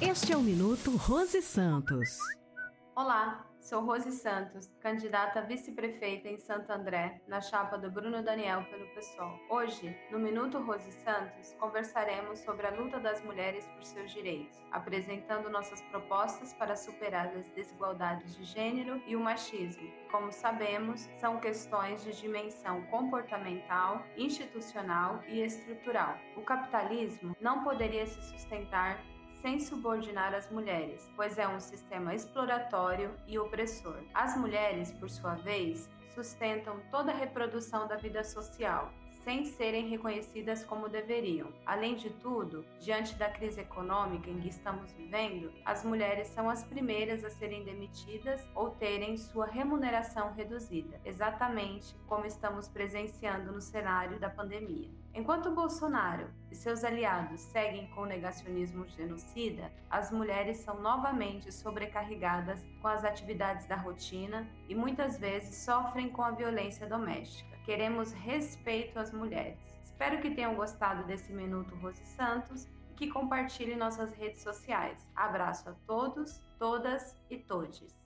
Este é o Minuto Rose Santos. Olá, sou Rose Santos, candidata a vice-prefeita em Santo André, na chapa do Bruno Daniel pelo PSOL. Hoje, no Minuto Rose Santos, conversaremos sobre a luta das mulheres por seus direitos, apresentando nossas propostas para superar as desigualdades de gênero e o machismo. Como sabemos, são questões de dimensão comportamental, institucional e estrutural. O capitalismo não poderia se sustentar sem subordinar as mulheres, pois é um sistema exploratório e opressor. As mulheres, por sua vez, sustentam toda a reprodução da vida social, sem serem reconhecidas como deveriam. Além de tudo, diante da crise econômica em que estamos vivendo, as mulheres são as primeiras a serem demitidas ou terem sua remuneração reduzida, exatamente como estamos presenciando no cenário da pandemia. Enquanto Bolsonaro e seus aliados seguem com o negacionismo genocida, as mulheres são novamente sobrecarregadas com as atividades da rotina e muitas vezes sofrem com a violência doméstica. Queremos respeito às mulheres. Espero que tenham gostado desse Minuto Rose Santos e que compartilhem nossas redes sociais. Abraço a todos, todas e todes.